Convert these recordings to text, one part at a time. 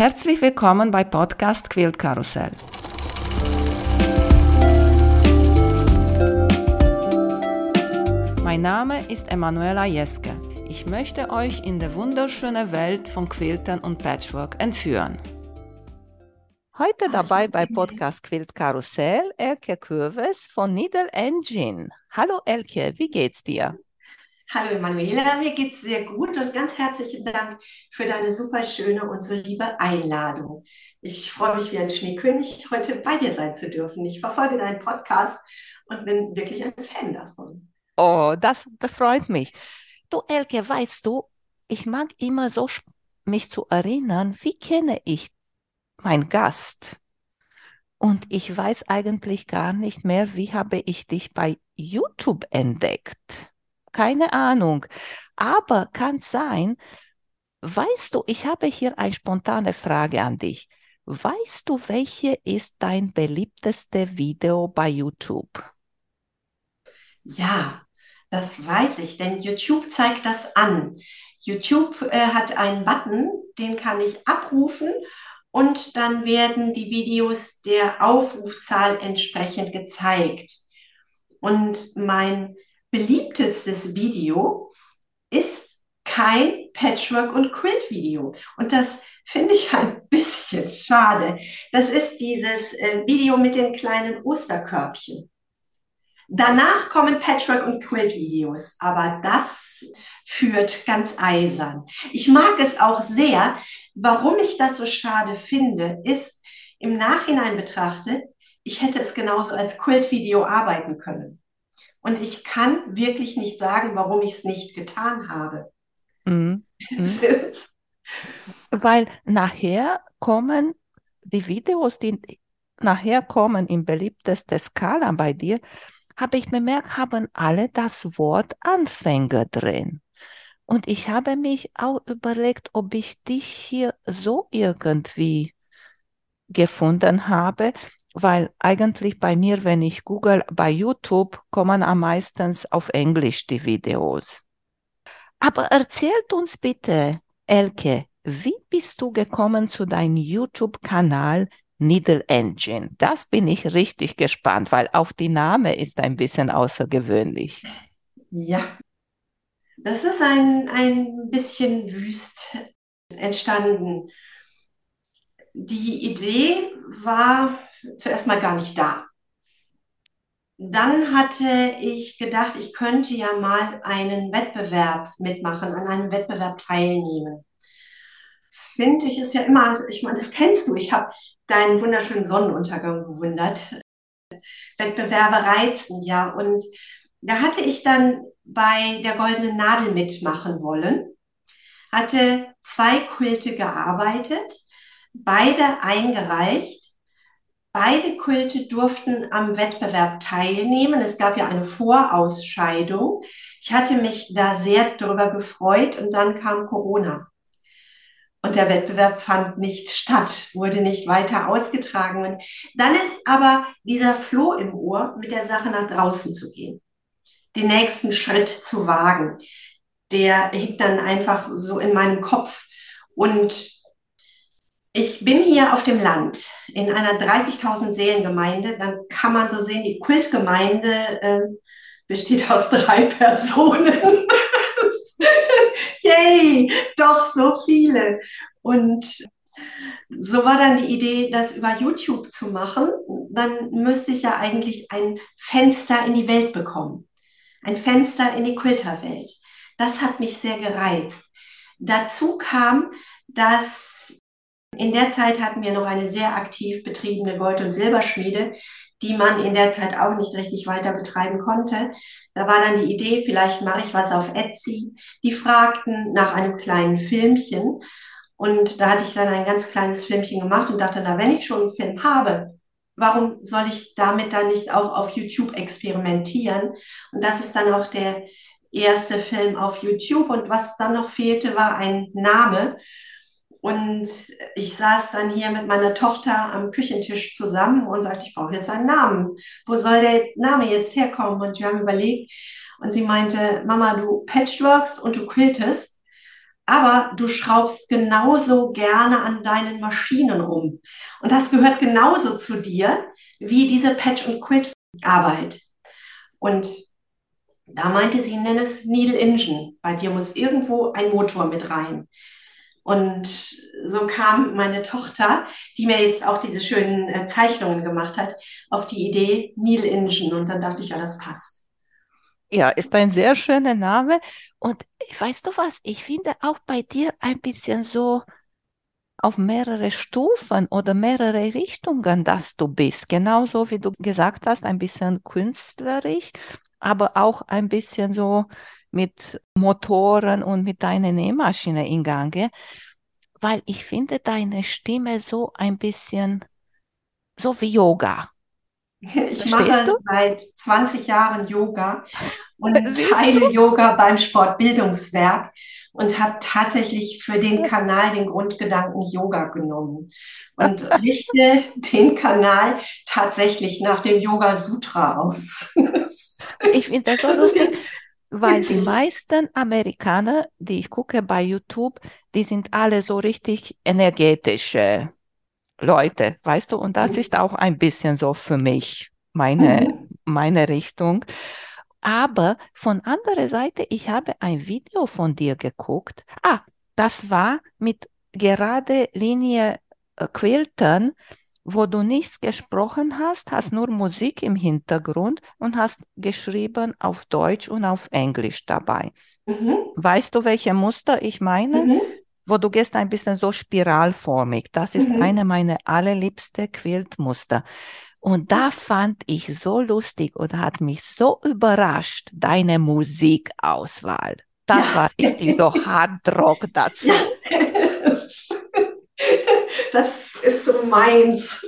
Herzlich willkommen bei Podcast Quilt Karussell. Mein Name ist Emanuela Jeske. Ich möchte euch in die wunderschöne Welt von Quiltern und Patchwork entführen. Heute dabei bei Podcast Quilt Karussell Elke Kürves von Needle Engine. Hallo Elke, wie geht's dir? Hallo Emanuela, mir geht's sehr gut und ganz herzlichen Dank für deine super schöne und so liebe Einladung. Ich freue mich wie ein Schneekönig, heute bei dir sein zu dürfen. Ich verfolge deinen Podcast und bin wirklich ein Fan davon. Oh, das, das freut mich. Du Elke, weißt du, ich mag immer so mich zu erinnern, wie kenne ich meinen Gast? Und ich weiß eigentlich gar nicht mehr, wie habe ich dich bei YouTube entdeckt keine Ahnung. Aber kann sein, weißt du, ich habe hier eine spontane Frage an dich. Weißt du, welche ist dein beliebteste Video bei YouTube? Ja, das weiß ich, denn YouTube zeigt das an. YouTube äh, hat einen Button, den kann ich abrufen und dann werden die Videos der Aufrufzahl entsprechend gezeigt. Und mein beliebtestes Video ist kein Patchwork- und Quilt-Video. Und das finde ich ein bisschen schade. Das ist dieses äh, Video mit den kleinen Osterkörbchen. Danach kommen Patchwork- und Quilt-Videos, aber das führt ganz eisern. Ich mag es auch sehr. Warum ich das so schade finde, ist im Nachhinein betrachtet, ich hätte es genauso als Quilt-Video arbeiten können. Und ich kann wirklich nicht sagen, warum ich es nicht getan habe. Mhm. Mhm. Weil nachher kommen die Videos, die nachher kommen im beliebtesten Skala bei dir, habe ich bemerkt, haben alle das Wort Anfänger drin. Und ich habe mich auch überlegt, ob ich dich hier so irgendwie gefunden habe, weil eigentlich bei mir, wenn ich google bei YouTube, kommen am meisten auf Englisch die Videos. Aber erzählt uns bitte, Elke, wie bist du gekommen zu deinem YouTube-Kanal Needle Engine? Das bin ich richtig gespannt, weil auch die Name ist ein bisschen außergewöhnlich. Ja, das ist ein, ein bisschen wüst entstanden. Die Idee war zuerst mal gar nicht da. Dann hatte ich gedacht, ich könnte ja mal einen Wettbewerb mitmachen, an einem Wettbewerb teilnehmen. Finde ich es ja immer, ich meine, das kennst du, ich habe deinen wunderschönen Sonnenuntergang bewundert. Wettbewerbe reizen ja. Und da hatte ich dann bei der goldenen Nadel mitmachen wollen, hatte zwei Quilte gearbeitet, beide eingereicht Beide Kulte durften am Wettbewerb teilnehmen. Es gab ja eine Vorausscheidung. Ich hatte mich da sehr darüber gefreut und dann kam Corona. Und der Wettbewerb fand nicht statt, wurde nicht weiter ausgetragen. Und dann ist aber dieser Floh im Ohr, mit der Sache nach draußen zu gehen, den nächsten Schritt zu wagen. Der hängt dann einfach so in meinem Kopf. Und ich bin hier auf dem Land in einer 30.000 Seelengemeinde. Dann kann man so sehen, die Kultgemeinde äh, besteht aus drei Personen. Yay, doch so viele. Und so war dann die Idee, das über YouTube zu machen. Dann müsste ich ja eigentlich ein Fenster in die Welt bekommen. Ein Fenster in die Quilterwelt. Das hat mich sehr gereizt. Dazu kam, dass in der Zeit hatten wir noch eine sehr aktiv betriebene Gold- und Silberschmiede, die man in der Zeit auch nicht richtig weiter betreiben konnte. Da war dann die Idee, vielleicht mache ich was auf Etsy. Die fragten nach einem kleinen Filmchen. Und da hatte ich dann ein ganz kleines Filmchen gemacht und dachte, na, wenn ich schon einen Film habe, warum soll ich damit dann nicht auch auf YouTube experimentieren? Und das ist dann auch der erste Film auf YouTube. Und was dann noch fehlte, war ein Name. Und ich saß dann hier mit meiner Tochter am Küchentisch zusammen und sagte, ich brauche jetzt einen Namen. Wo soll der Name jetzt herkommen? Und wir haben überlegt. Und sie meinte, Mama, du patchworkst und du quiltest. aber du schraubst genauso gerne an deinen Maschinen rum. Und das gehört genauso zu dir wie diese Patch- und Quit-Arbeit. Und da meinte sie, nenn es Needle Engine. Bei dir muss irgendwo ein Motor mit rein. Und so kam meine Tochter, die mir jetzt auch diese schönen äh, Zeichnungen gemacht hat, auf die Idee Needle Engine. Und dann dachte ich, ja, das passt. Ja, ist ein sehr schöner Name. Und weißt du was? Ich finde auch bei dir ein bisschen so auf mehrere Stufen oder mehrere Richtungen, dass du bist. Genauso wie du gesagt hast, ein bisschen künstlerisch, aber auch ein bisschen so mit Motoren und mit deiner Nähmaschine in Gange, weil ich finde deine Stimme so ein bisschen so wie Yoga. Ich mache du? seit 20 Jahren Yoga und teile Yoga beim Sportbildungswerk und habe tatsächlich für den Kanal den Grundgedanken Yoga genommen und richte den Kanal tatsächlich nach dem Yoga Sutra aus. ich finde das so lustig, weil die meisten Amerikaner, die ich gucke bei YouTube, die sind alle so richtig energetische Leute, weißt du, und das ist auch ein bisschen so für mich meine, mhm. meine Richtung. Aber von anderer Seite, ich habe ein Video von dir geguckt. Ah, das war mit gerade Linie äh, Quilten, wo du nichts gesprochen hast, hast nur Musik im Hintergrund und hast geschrieben auf Deutsch und auf Englisch dabei. Mhm. Weißt du, welche Muster ich meine? Mhm wo du gehst ein bisschen so spiralformig. Das ist mhm. eine meiner allerliebsten Quiltmuster. Und da fand ich so lustig oder hat mich so überrascht, deine Musikauswahl. Das ja. war, ist die so Hardrock dazu. Ja. Das ist so meins.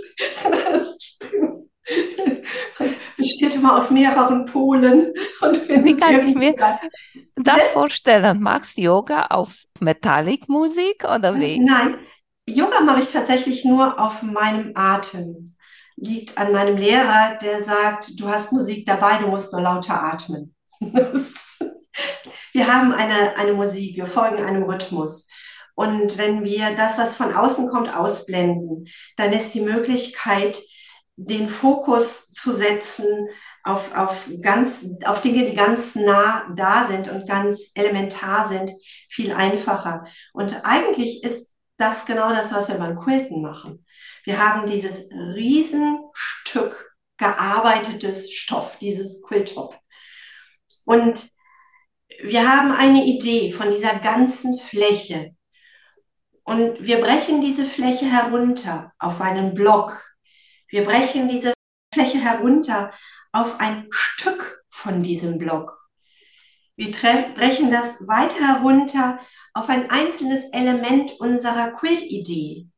Besteht immer aus mehreren Polen. Und Wie kann ich mir das vorstellen? Magst du Yoga auf Metallic-Musik oder wie? Nein, Yoga mache ich tatsächlich nur auf meinem Atem. Liegt an meinem Lehrer, der sagt, du hast Musik dabei, du musst nur lauter atmen. wir haben eine, eine Musik, wir folgen einem Rhythmus. Und wenn wir das, was von außen kommt, ausblenden, dann ist die Möglichkeit, den Fokus zu setzen auf, auf, ganz, auf Dinge, die ganz nah da sind und ganz elementar sind, viel einfacher. Und eigentlich ist das genau das, was wir beim Quilten machen. Wir haben dieses Riesenstück gearbeitetes Stoff, dieses Quilttop. Und wir haben eine Idee von dieser ganzen Fläche. Und wir brechen diese Fläche herunter auf einen Block. Wir brechen diese Fläche herunter auf ein Stück von diesem Block. Wir brechen das weiter herunter auf ein einzelnes Element unserer Quilt-Idee,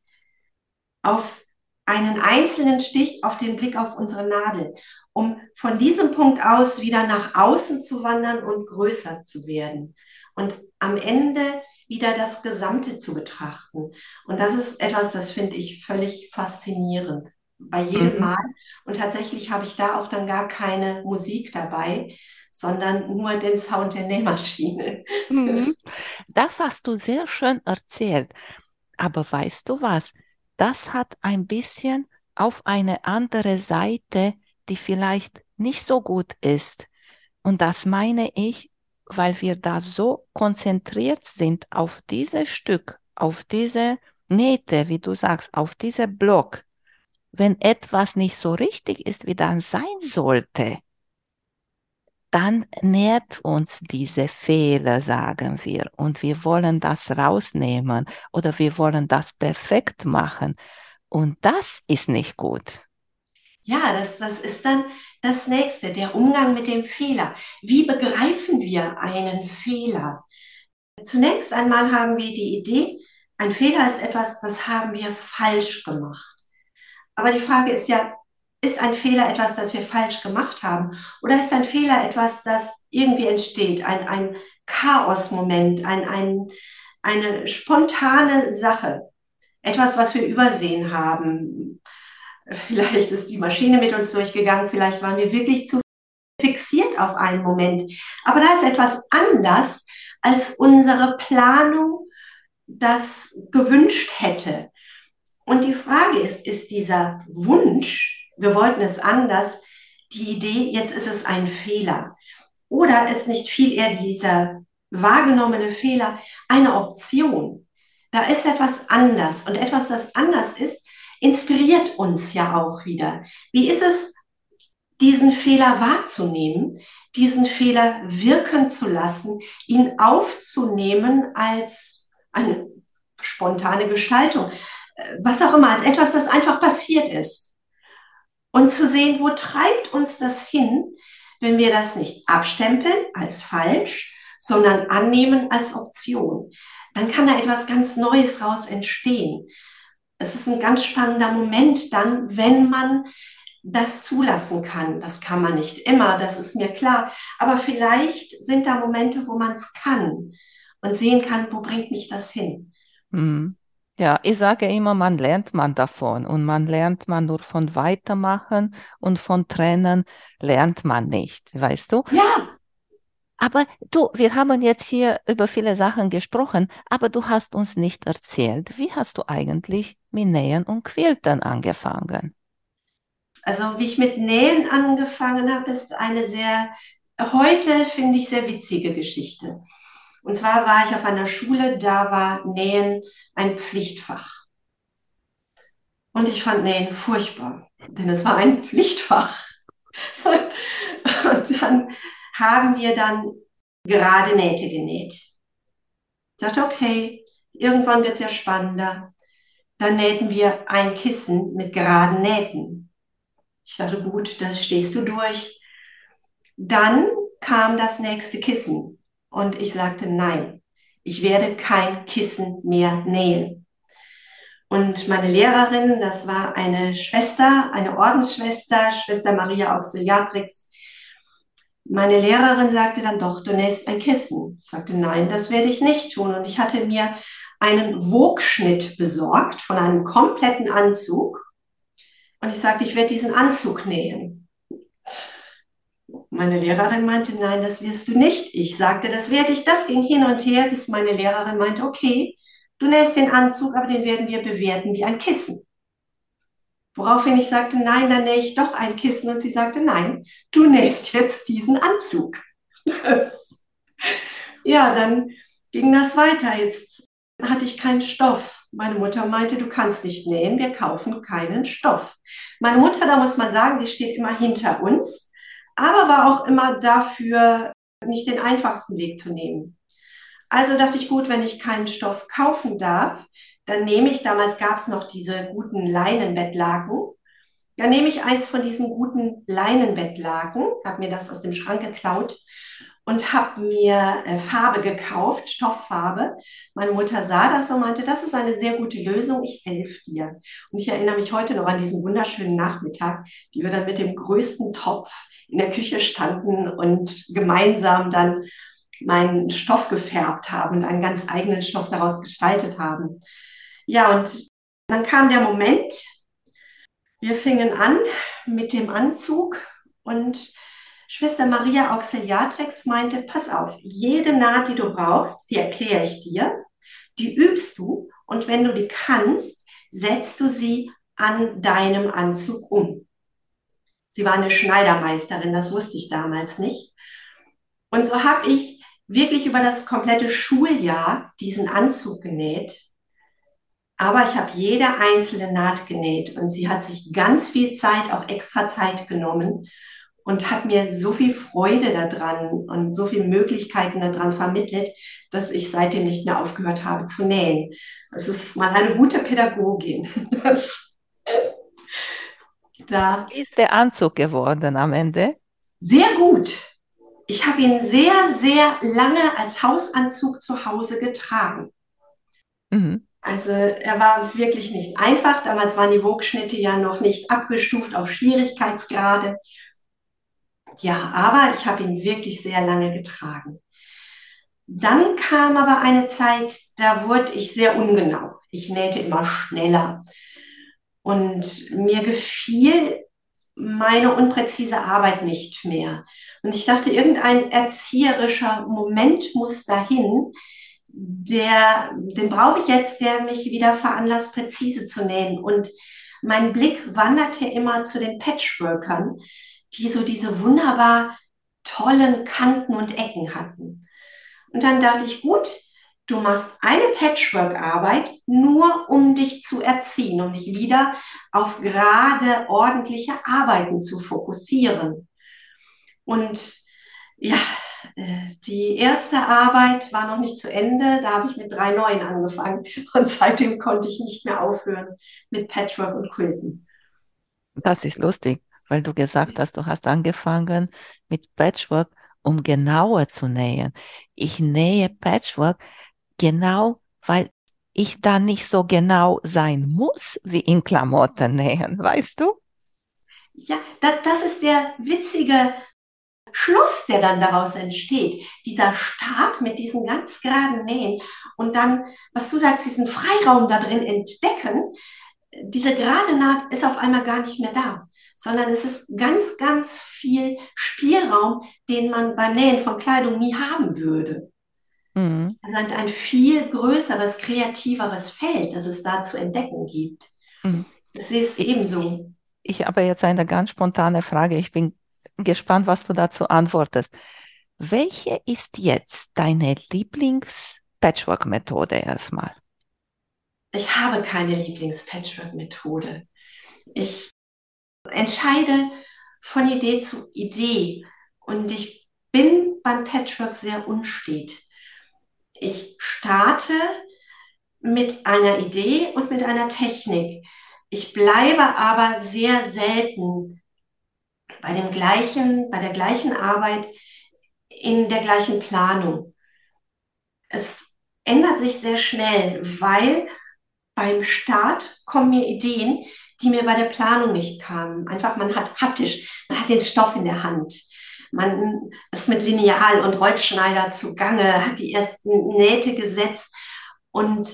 auf einen einzelnen Stich, auf den Blick auf unsere Nadel, um von diesem Punkt aus wieder nach außen zu wandern und größer zu werden und am Ende wieder das Gesamte zu betrachten. Und das ist etwas, das finde ich völlig faszinierend bei jedem mhm. Mal. Und tatsächlich habe ich da auch dann gar keine Musik dabei, sondern nur den Sound der Nähmaschine. Mhm. Das hast du sehr schön erzählt. Aber weißt du was? Das hat ein bisschen auf eine andere Seite, die vielleicht nicht so gut ist. Und das meine ich, weil wir da so konzentriert sind auf dieses Stück, auf diese Nähte, wie du sagst, auf diese Block, wenn etwas nicht so richtig ist, wie dann sein sollte, dann nährt uns diese Fehler, sagen wir, und wir wollen das rausnehmen oder wir wollen das perfekt machen. Und das ist nicht gut. Ja, das, das ist dann das nächste, der Umgang mit dem Fehler. Wie begreifen wir einen Fehler? Zunächst einmal haben wir die Idee, ein Fehler ist etwas, das haben wir falsch gemacht. Aber die Frage ist ja, ist ein Fehler etwas, das wir falsch gemacht haben? Oder ist ein Fehler etwas, das irgendwie entsteht? Ein, ein Chaos-Moment, ein, ein, eine spontane Sache. Etwas, was wir übersehen haben. Vielleicht ist die Maschine mit uns durchgegangen, vielleicht waren wir wirklich zu fixiert auf einen Moment. Aber da ist etwas anders als unsere Planung das gewünscht hätte. Und die Frage ist, ist dieser Wunsch, wir wollten es anders, die Idee, jetzt ist es ein Fehler? Oder ist nicht viel eher dieser wahrgenommene Fehler eine Option? Da ist etwas anders und etwas, das anders ist, inspiriert uns ja auch wieder. Wie ist es, diesen Fehler wahrzunehmen, diesen Fehler wirken zu lassen, ihn aufzunehmen als eine spontane Gestaltung, äh, was auch immer, als etwas, das einfach passiert ist. Und zu sehen, wo treibt uns das hin, wenn wir das nicht abstempeln als falsch, sondern annehmen als Option. Dann kann da etwas ganz Neues raus entstehen. Es ist ein ganz spannender Moment dann, wenn man das zulassen kann. Das kann man nicht immer, das ist mir klar. Aber vielleicht sind da Momente, wo man es kann und sehen kann, wo bringt mich das hin. Mhm. Ja, ich sage immer, man lernt man davon und man lernt man nur von weitermachen und von trennen lernt man nicht, weißt du? Ja. Aber du, wir haben jetzt hier über viele Sachen gesprochen, aber du hast uns nicht erzählt, wie hast du eigentlich mit Nähen und Quiltern angefangen? Also wie ich mit Nähen angefangen habe, ist eine sehr, heute finde ich, sehr witzige Geschichte. Und zwar war ich auf einer Schule, da war Nähen ein Pflichtfach. Und ich fand Nähen furchtbar, denn es war ein Pflichtfach. Und dann haben wir dann gerade Nähte genäht. Ich dachte, okay, irgendwann wird es ja spannender. Dann nähten wir ein Kissen mit geraden Nähten. Ich dachte, gut, das stehst du durch. Dann kam das nächste Kissen und ich sagte, nein, ich werde kein Kissen mehr nähen. Und meine Lehrerin, das war eine Schwester, eine Ordensschwester, Schwester Maria Auxiliatrix. Meine Lehrerin sagte dann doch, du nähst ein Kissen. Ich sagte, nein, das werde ich nicht tun. Und ich hatte mir einen Wogschnitt besorgt von einem kompletten Anzug und ich sagte, ich werde diesen Anzug nähen. Meine Lehrerin meinte, nein, das wirst du nicht. Ich sagte, das werde ich. Das ging hin und her, bis meine Lehrerin meinte, okay, du nähst den Anzug, aber den werden wir bewerten wie ein Kissen. Woraufhin ich sagte, nein, dann nähe ich doch ein Kissen. Und sie sagte, nein, du nähst jetzt diesen Anzug. ja, dann ging das weiter. Jetzt hatte ich keinen Stoff. Meine Mutter meinte, du kannst nicht nähen, wir kaufen keinen Stoff. Meine Mutter, da muss man sagen, sie steht immer hinter uns, aber war auch immer dafür, nicht den einfachsten Weg zu nehmen. Also dachte ich, gut, wenn ich keinen Stoff kaufen darf, dann nehme ich, damals gab es noch diese guten Leinenbettlaken, dann nehme ich eins von diesen guten Leinenbettlaken, habe mir das aus dem Schrank geklaut und habe mir äh, Farbe gekauft, Stofffarbe. Meine Mutter sah das und meinte, das ist eine sehr gute Lösung, ich helfe dir. Und ich erinnere mich heute noch an diesen wunderschönen Nachmittag, wie wir dann mit dem größten Topf in der Küche standen und gemeinsam dann meinen Stoff gefärbt haben und einen ganz eigenen Stoff daraus gestaltet haben. Ja, und dann kam der Moment, wir fingen an mit dem Anzug und Schwester Maria Auxiliatrix meinte, pass auf, jede Naht, die du brauchst, die erkläre ich dir, die übst du und wenn du die kannst, setzt du sie an deinem Anzug um. Sie war eine Schneidermeisterin, das wusste ich damals nicht. Und so habe ich wirklich über das komplette Schuljahr diesen Anzug genäht. Aber ich habe jede einzelne Naht genäht und sie hat sich ganz viel Zeit, auch extra Zeit genommen und hat mir so viel Freude daran und so viele Möglichkeiten daran vermittelt, dass ich seitdem nicht mehr aufgehört habe zu nähen. Das ist mal eine gute Pädagogin. da Wie ist der Anzug geworden am Ende? Sehr gut. Ich habe ihn sehr, sehr lange als Hausanzug zu Hause getragen. Mhm. Also er war wirklich nicht einfach. Damals waren die Wogschnitte ja noch nicht abgestuft auf Schwierigkeitsgrade. Ja, aber ich habe ihn wirklich sehr lange getragen. Dann kam aber eine Zeit, da wurde ich sehr ungenau. Ich nähte immer schneller. Und mir gefiel meine unpräzise Arbeit nicht mehr. Und ich dachte, irgendein erzieherischer Moment muss dahin, der, den brauche ich jetzt, der mich wieder veranlasst, präzise zu nähen. Und mein Blick wanderte immer zu den Patchworkern, die so diese wunderbar tollen Kanten und Ecken hatten. Und dann dachte ich, gut, du machst eine Patchwork-Arbeit nur, um dich zu erziehen, um dich wieder auf gerade, ordentliche Arbeiten zu fokussieren. Und ja, die erste Arbeit war noch nicht zu Ende. Da habe ich mit drei neuen angefangen. Und seitdem konnte ich nicht mehr aufhören mit Patchwork und Quilten. Das ist lustig, weil du gesagt hast, du hast angefangen mit Patchwork, um genauer zu nähen. Ich nähe Patchwork genau, weil ich da nicht so genau sein muss wie in Klamotten nähen, weißt du? Ja, das, das ist der witzige Schluss, der dann daraus entsteht, dieser Start mit diesen ganz geraden Nähen und dann, was du sagst, diesen Freiraum da drin entdecken, diese gerade Naht ist auf einmal gar nicht mehr da, sondern es ist ganz, ganz viel Spielraum, den man beim Nähen von Kleidung nie haben würde. Mhm. Also ein viel größeres, kreativeres Feld, das es da zu entdecken gibt. Mhm. Ich sehe es ebenso. Ich habe jetzt eine ganz spontane Frage. Ich bin gespannt, was du dazu antwortest. Welche ist jetzt deine Lieblings-Patchwork-Methode erstmal? Ich habe keine Lieblings-Patchwork-Methode. Ich entscheide von Idee zu Idee und ich bin beim Patchwork sehr unstet. Ich starte mit einer Idee und mit einer Technik. Ich bleibe aber sehr selten bei dem gleichen, bei der gleichen Arbeit in der gleichen Planung. Es ändert sich sehr schnell, weil beim Start kommen mir Ideen, die mir bei der Planung nicht kamen. Einfach, man hat haptisch, man hat den Stoff in der Hand. Man ist mit Lineal und Rollschneider zugange, hat die ersten Nähte gesetzt und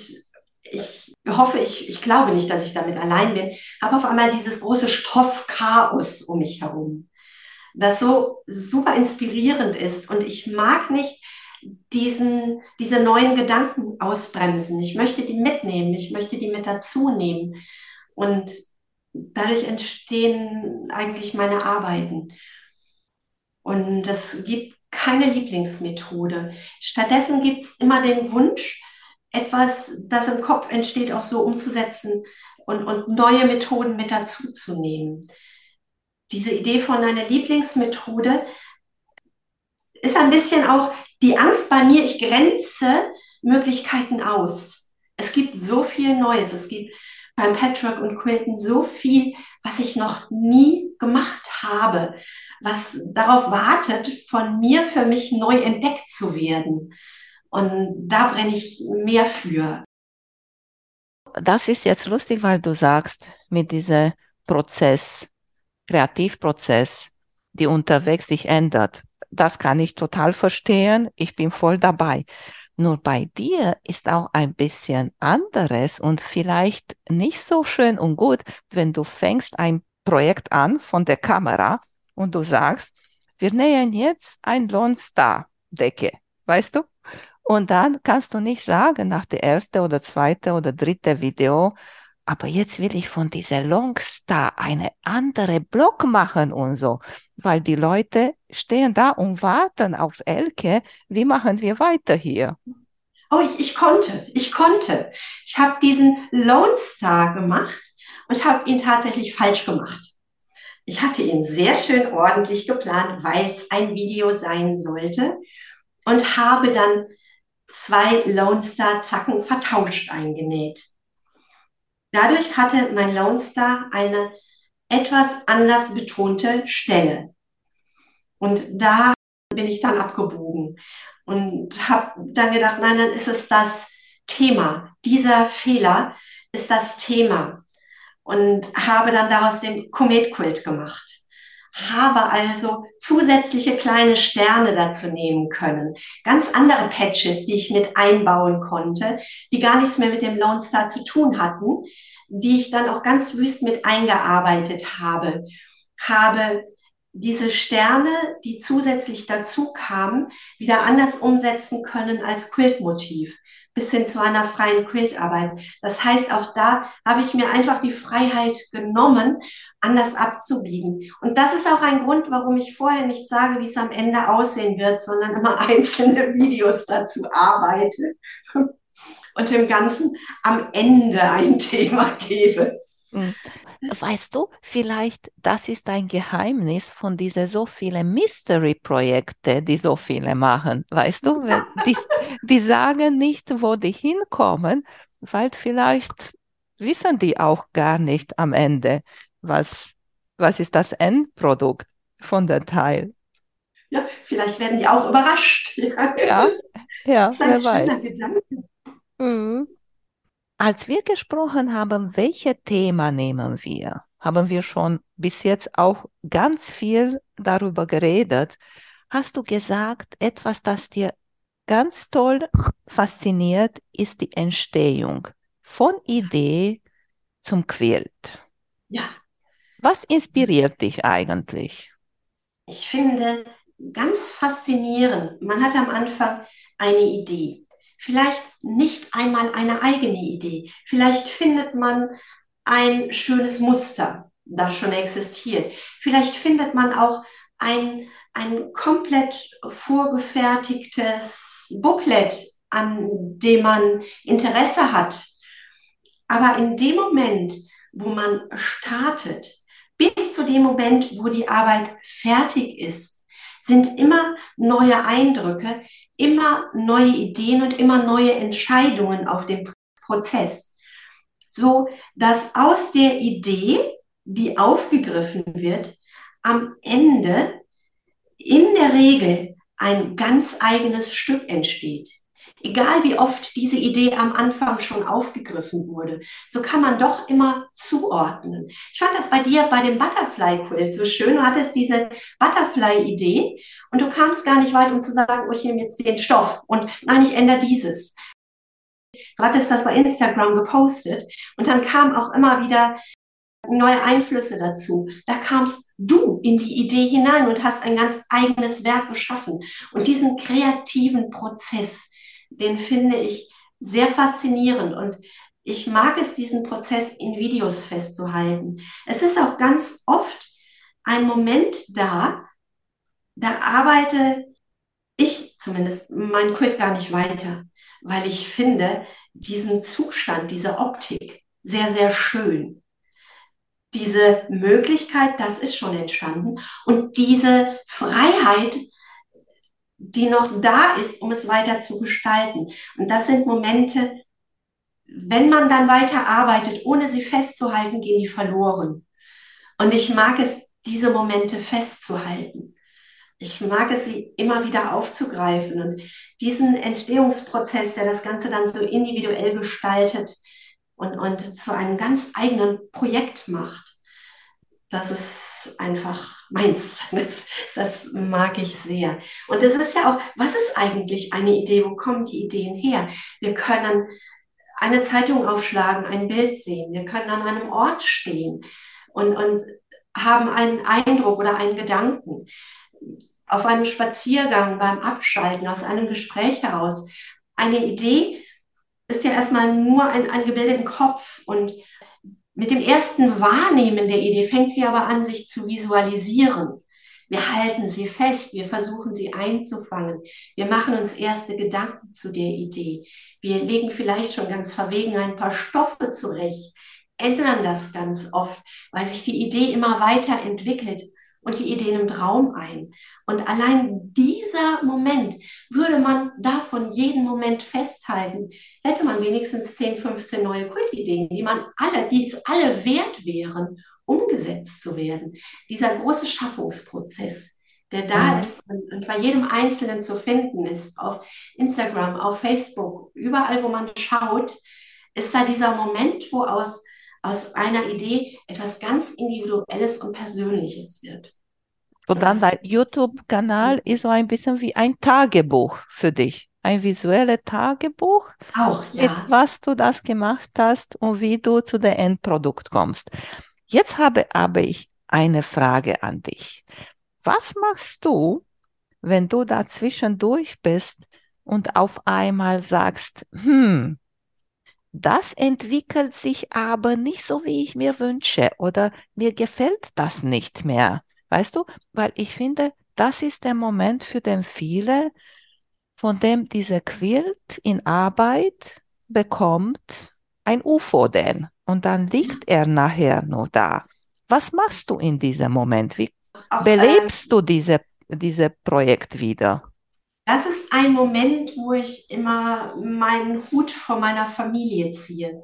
ich hoffe, ich, ich glaube nicht, dass ich damit allein bin, habe auf einmal dieses große Stoffchaos um mich herum, das so super inspirierend ist. Und ich mag nicht diesen, diese neuen Gedanken ausbremsen. Ich möchte die mitnehmen, ich möchte die mit dazu nehmen. Und dadurch entstehen eigentlich meine Arbeiten. Und es gibt keine Lieblingsmethode. Stattdessen gibt es immer den Wunsch, etwas, das im Kopf entsteht, auch so umzusetzen und, und neue Methoden mit dazu zu nehmen. Diese Idee von einer Lieblingsmethode ist ein bisschen auch die Angst bei mir, ich grenze Möglichkeiten aus. Es gibt so viel Neues. Es gibt beim Patchwork und Quilten so viel, was ich noch nie gemacht habe, was darauf wartet, von mir für mich neu entdeckt zu werden. Und da brenne ich mehr für. Das ist jetzt lustig, weil du sagst, mit diesem Prozess, Kreativprozess, die unterwegs sich ändert. Das kann ich total verstehen. Ich bin voll dabei. Nur bei dir ist auch ein bisschen anderes und vielleicht nicht so schön und gut, wenn du fängst ein Projekt an von der Kamera und du sagst, wir nähen jetzt ein Lone Star Decke, weißt du? Und dann kannst du nicht sagen nach der erste oder zweite oder dritte Video, aber jetzt will ich von dieser Longstar eine andere Block machen und so, weil die Leute stehen da und warten auf Elke. Wie machen wir weiter hier? Oh, ich, ich konnte, ich konnte. Ich habe diesen Lone Star gemacht und habe ihn tatsächlich falsch gemacht. Ich hatte ihn sehr schön ordentlich geplant, weil es ein Video sein sollte und habe dann zwei Lone Star Zacken vertauscht eingenäht. Dadurch hatte mein Lone Star eine etwas anders betonte Stelle. Und da bin ich dann abgebogen und habe dann gedacht, nein, dann ist es das Thema. Dieser Fehler ist das Thema. Und habe dann daraus den Kometkult gemacht habe also zusätzliche kleine Sterne dazu nehmen können. Ganz andere Patches, die ich mit einbauen konnte, die gar nichts mehr mit dem Lone Star zu tun hatten, die ich dann auch ganz wüst mit eingearbeitet habe. Habe diese Sterne, die zusätzlich dazu kamen, wieder anders umsetzen können als Quiltmotiv. bis hin zu einer freien Quiltarbeit. Das heißt, auch da habe ich mir einfach die Freiheit genommen, anders abzubiegen. Und das ist auch ein Grund, warum ich vorher nicht sage, wie es am Ende aussehen wird, sondern immer einzelne Videos dazu arbeite und dem Ganzen am Ende ein Thema gebe. Hm. Weißt du, vielleicht das ist ein Geheimnis von diesen so vielen Mystery-Projekte, die so viele machen. Weißt du, die, die sagen nicht, wo die hinkommen, weil vielleicht wissen die auch gar nicht am Ende, was, was ist das Endprodukt von der Teil. Ja, vielleicht werden die auch überrascht. Ja, ja, ja das ist ein wer weiß. Gedanke. Mhm. Als wir gesprochen haben, welche Thema nehmen wir, haben wir schon bis jetzt auch ganz viel darüber geredet. Hast du gesagt, etwas, das dir ganz toll fasziniert, ist die Entstehung von Idee zum Quilt. Ja. Was inspiriert dich eigentlich? Ich finde ganz faszinierend. Man hat am Anfang eine Idee vielleicht nicht einmal eine eigene Idee. Vielleicht findet man ein schönes Muster, das schon existiert. Vielleicht findet man auch ein, ein komplett vorgefertigtes Booklet, an dem man Interesse hat. Aber in dem Moment, wo man startet, bis zu dem Moment, wo die Arbeit fertig ist, sind immer neue Eindrücke, immer neue Ideen und immer neue Entscheidungen auf dem Prozess. So dass aus der Idee, die aufgegriffen wird, am Ende in der Regel ein ganz eigenes Stück entsteht. Egal wie oft diese Idee am Anfang schon aufgegriffen wurde, so kann man doch immer zuordnen. Ich fand das bei dir bei dem Butterfly Quilt so schön. Du hattest diese Butterfly-Idee und du kamst gar nicht weit, um zu sagen, oh, ich nehme jetzt den Stoff und nein, ich ändere dieses. Du hattest das bei Instagram gepostet und dann kamen auch immer wieder neue Einflüsse dazu. Da kamst du in die Idee hinein und hast ein ganz eigenes Werk geschaffen. Und diesen kreativen Prozess, den finde ich sehr faszinierend und ich mag es, diesen Prozess in Videos festzuhalten. Es ist auch ganz oft ein Moment da, da arbeite ich zumindest mein Quit gar nicht weiter, weil ich finde diesen Zustand, diese Optik sehr, sehr schön. Diese Möglichkeit, das ist schon entstanden und diese Freiheit, die noch da ist, um es weiter zu gestalten. Und das sind Momente, wenn man dann weiter arbeitet, ohne sie festzuhalten, gehen die verloren. Und ich mag es, diese Momente festzuhalten. Ich mag es, sie immer wieder aufzugreifen und diesen Entstehungsprozess, der das Ganze dann so individuell gestaltet und, und zu einem ganz eigenen Projekt macht das ist einfach meins. Das, das, mag ich sehr. Und es ist ja auch, was ist eigentlich eine Idee? Wo kommen die Ideen her? Wir können eine Zeitung aufschlagen, ein Bild sehen. Wir können an einem Ort stehen und, und haben einen Eindruck oder einen Gedanken. Auf einem Spaziergang, beim Abschalten, aus einem Gespräch heraus. Eine Idee ist ja erstmal nur ein, ein Gebilde im Kopf und mit dem ersten Wahrnehmen der Idee fängt sie aber an, sich zu visualisieren. Wir halten sie fest, wir versuchen sie einzufangen, wir machen uns erste Gedanken zu der Idee. Wir legen vielleicht schon ganz verwegen ein paar Stoffe zurecht, ändern das ganz oft, weil sich die Idee immer weiter entwickelt und die Idee nimmt Raum ein. Und allein dieser Moment, würde man davon jeden Moment festhalten, hätte man wenigstens 10, 15 neue Kultideen, die man alle, die es alle wert wären, umgesetzt zu werden. Dieser große Schaffungsprozess, der da mhm. ist und, und, bei jedem Einzelnen zu finden ist, auf Instagram, auf Facebook, überall, wo man schaut, ist da dieser Moment, wo aus aus einer Idee etwas ganz Individuelles und Persönliches wird. Und dann dein YouTube-Kanal ist so ein bisschen wie ein Tagebuch für dich. Ein visuelles Tagebuch, auch, ja. mit was du das gemacht hast und wie du zu dem Endprodukt kommst. Jetzt habe aber ich eine Frage an dich. Was machst du, wenn du da zwischendurch bist und auf einmal sagst, hm, das entwickelt sich aber nicht so, wie ich mir wünsche oder mir gefällt das nicht mehr. Weißt du, weil ich finde, das ist der Moment für den viele, von dem dieser Quilt in Arbeit bekommt ein UFO denn und dann liegt er nachher nur da. Was machst du in diesem Moment? Wie belebst du diese, diese Projekt wieder? Das ist ein Moment, wo ich immer meinen Hut vor meiner Familie ziehe.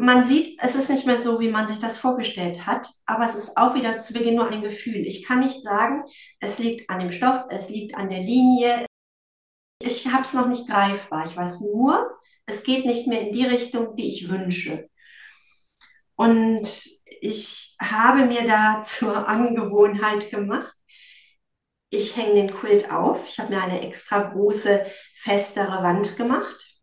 Man sieht, es ist nicht mehr so, wie man sich das vorgestellt hat, aber es ist auch wieder zu Beginn nur ein Gefühl. Ich kann nicht sagen, es liegt an dem Stoff, es liegt an der Linie. Ich habe es noch nicht greifbar. Ich weiß nur, es geht nicht mehr in die Richtung, die ich wünsche. Und ich habe mir da zur Angewohnheit gemacht, ich hänge den Quilt auf. Ich habe mir eine extra große, festere Wand gemacht,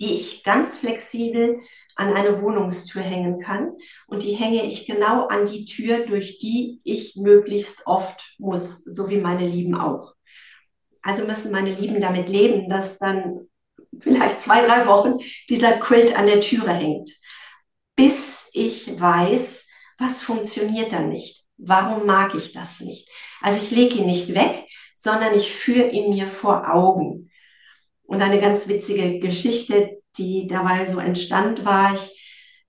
die ich ganz flexibel an eine Wohnungstür hängen kann. Und die hänge ich genau an die Tür, durch die ich möglichst oft muss, so wie meine Lieben auch. Also müssen meine Lieben damit leben, dass dann vielleicht zwei, drei Wochen dieser Quilt an der Türe hängt, bis ich weiß, was funktioniert da nicht. Warum mag ich das nicht? Also ich lege ihn nicht weg, sondern ich führe ihn mir vor Augen. Und eine ganz witzige Geschichte, die dabei so entstand, war, ich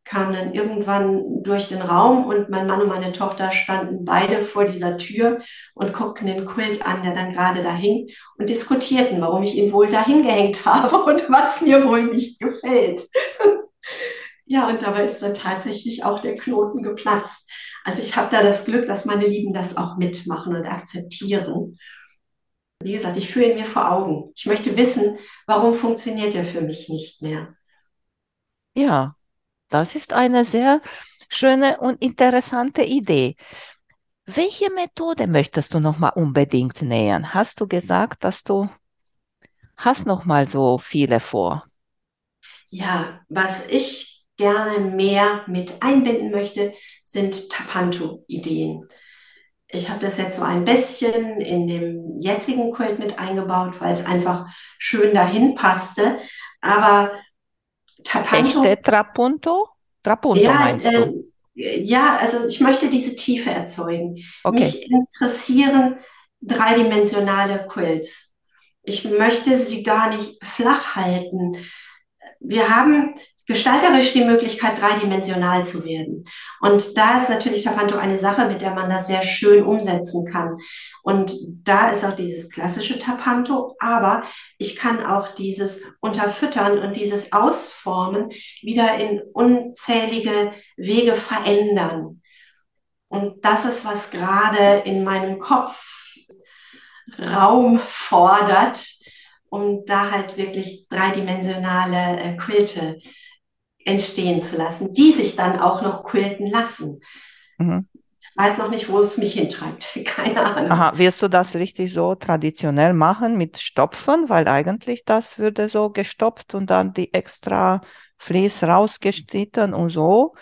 kam dann irgendwann durch den Raum und mein Mann und meine Tochter standen beide vor dieser Tür und guckten den Quilt an, der dann gerade da hing und diskutierten, warum ich ihn wohl dahin gehängt habe und was mir wohl nicht gefällt. ja, und dabei ist dann tatsächlich auch der Knoten geplatzt. Also ich habe da das Glück, dass meine Lieben das auch mitmachen und akzeptieren. Wie gesagt, ich fühle ihn mir vor Augen. Ich möchte wissen, warum funktioniert er für mich nicht mehr. Ja, das ist eine sehr schöne und interessante Idee. Welche Methode möchtest du noch mal unbedingt nähern? Hast du gesagt, dass du hast noch mal so viele vor? Ja, was ich gerne mehr mit einbinden möchte, sind Tapanto-Ideen. Ich habe das jetzt so ein bisschen in dem jetzigen Quilt mit eingebaut, weil es einfach schön dahin passte. Aber Tapanto. Echte Trapunto? Trapunto ja, meinst du? Äh, ja, also ich möchte diese Tiefe erzeugen. Okay. Mich interessieren dreidimensionale Quilts. Ich möchte sie gar nicht flach halten. Wir haben gestalterisch die Möglichkeit, dreidimensional zu werden. Und da ist natürlich Tapanto eine Sache, mit der man das sehr schön umsetzen kann. Und da ist auch dieses klassische Tapanto, aber ich kann auch dieses Unterfüttern und dieses Ausformen wieder in unzählige Wege verändern. Und das ist, was gerade in meinem Kopf Raum fordert, um da halt wirklich dreidimensionale äh, Quilte entstehen zu lassen, die sich dann auch noch quilten lassen. Mhm. Ich weiß noch nicht, wo es mich hintreibt. Keine Ahnung. Aha, wirst du das richtig so traditionell machen mit Stopfen? Weil eigentlich das würde so gestopft und dann die extra Vlies rausgeschnitten und so.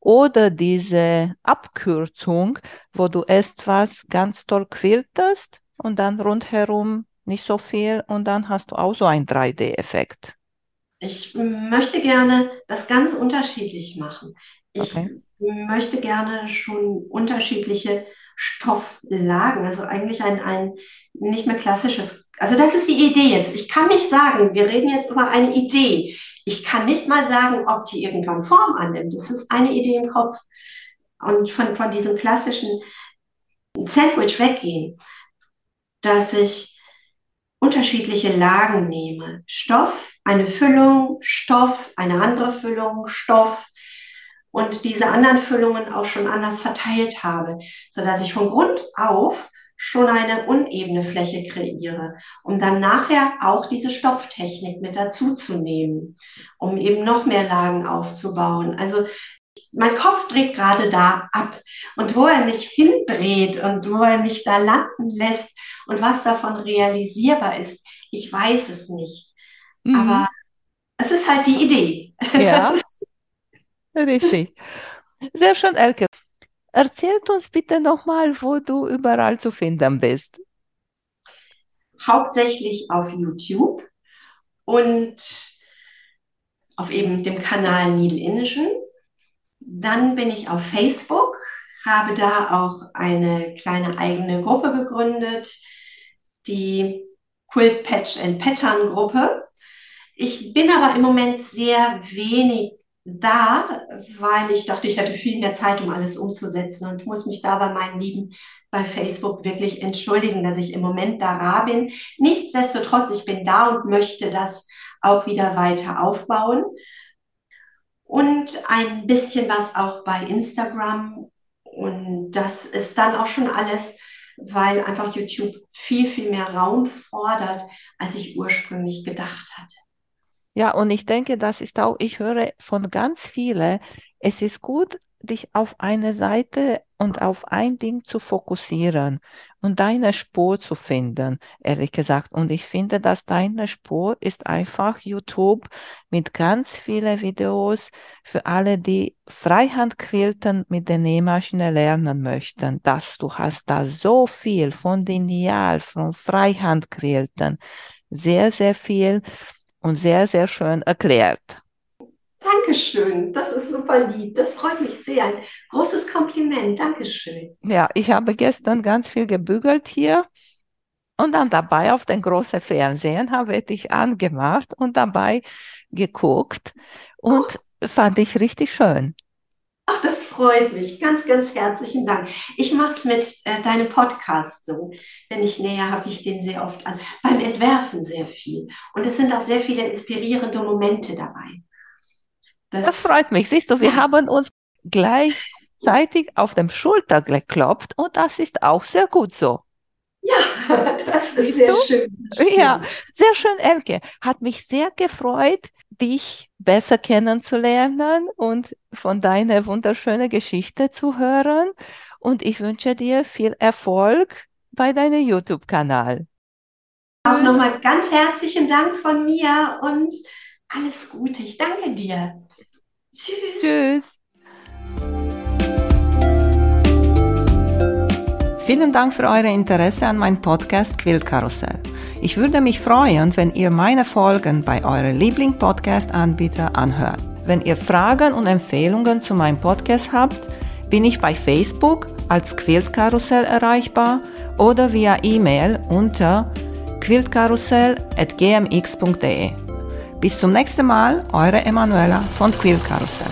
Oder diese Abkürzung, wo du erst was ganz toll quiltest und dann rundherum nicht so viel und dann hast du auch so einen 3D-Effekt. Ich möchte gerne das ganz unterschiedlich machen. Ich okay. möchte gerne schon unterschiedliche Stofflagen, also eigentlich ein, ein nicht mehr klassisches, also das ist die Idee jetzt. Ich kann nicht sagen, wir reden jetzt über eine Idee. Ich kann nicht mal sagen, ob die irgendwann Form annimmt. Das ist eine Idee im Kopf. Und von, von diesem klassischen Sandwich weggehen, dass ich unterschiedliche Lagen nehme. Stoff, eine Füllung, Stoff, eine andere Füllung, Stoff und diese anderen Füllungen auch schon anders verteilt habe, so dass ich von Grund auf schon eine unebene Fläche kreiere, um dann nachher auch diese Stopftechnik mit dazu zu nehmen, um eben noch mehr Lagen aufzubauen. Also mein Kopf dreht gerade da ab und wo er mich hindreht und wo er mich da landen lässt und was davon realisierbar ist, ich weiß es nicht. Mhm. Aber es ist halt die Idee. Ja, richtig. Sehr schön, Elke. Erzählt uns bitte nochmal, wo du überall zu finden bist. hauptsächlich auf YouTube und auf eben dem Kanal Needle Indischen. Dann bin ich auf Facebook, habe da auch eine kleine eigene Gruppe gegründet, die Quilt Patch and Pattern Gruppe. Ich bin aber im Moment sehr wenig da, weil ich dachte, ich hätte viel mehr Zeit, um alles umzusetzen und muss mich da bei meinen Lieben bei Facebook wirklich entschuldigen, dass ich im Moment da rar bin. Nichtsdestotrotz, ich bin da und möchte das auch wieder weiter aufbauen. Und ein bisschen was auch bei Instagram. Und das ist dann auch schon alles, weil einfach YouTube viel, viel mehr Raum fordert, als ich ursprünglich gedacht hatte. Ja, und ich denke, das ist auch, ich höre von ganz vielen, es ist gut, dich auf eine Seite und auf ein Ding zu fokussieren und deine Spur zu finden, ehrlich gesagt. Und ich finde, dass deine Spur ist einfach YouTube mit ganz vielen Videos für alle, die Freihandquilten mit der Nähmaschine lernen möchten. Dass du hast da so viel von Lineal, von Freihandquilten, sehr, sehr viel und sehr, sehr schön erklärt. Dankeschön, das ist super lieb. Das freut mich sehr. Ein großes Kompliment. Dankeschön. Ja, ich habe gestern ganz viel gebügelt hier und dann dabei auf den großen Fernsehen habe ich dich angemacht und dabei geguckt und oh. fand ich richtig schön. Ach, das freut mich. Ganz, ganz herzlichen Dank. Ich mache es mit äh, deinem Podcast so. Wenn ich näher, habe ich den sehr oft an. Beim Entwerfen sehr viel. Und es sind auch sehr viele inspirierende Momente dabei. Das, das freut mich. Siehst du, wir ja. haben uns gleichzeitig auf dem Schulter geklopft und das ist auch sehr gut so. Ja, das ist sehr schön. Ja, sehr schön, Elke. Hat mich sehr gefreut, dich besser kennenzulernen und von deiner wunderschönen Geschichte zu hören. Und ich wünsche dir viel Erfolg bei deinem YouTube-Kanal. Auch nochmal ganz herzlichen Dank von mir und alles Gute. Ich danke dir. Tschüss. Tschüss. Vielen Dank für euer Interesse an meinem Podcast Quiltkarussell. Ich würde mich freuen, wenn ihr meine Folgen bei eurem Liebling-Podcast-Anbieter anhört. Wenn ihr Fragen und Empfehlungen zu meinem Podcast habt, bin ich bei Facebook als Quiltkarussell erreichbar oder via E-Mail unter quiltkarussell.gmx.de. Bis zum nächsten Mal, eure Emanuela von Quiltkarussell.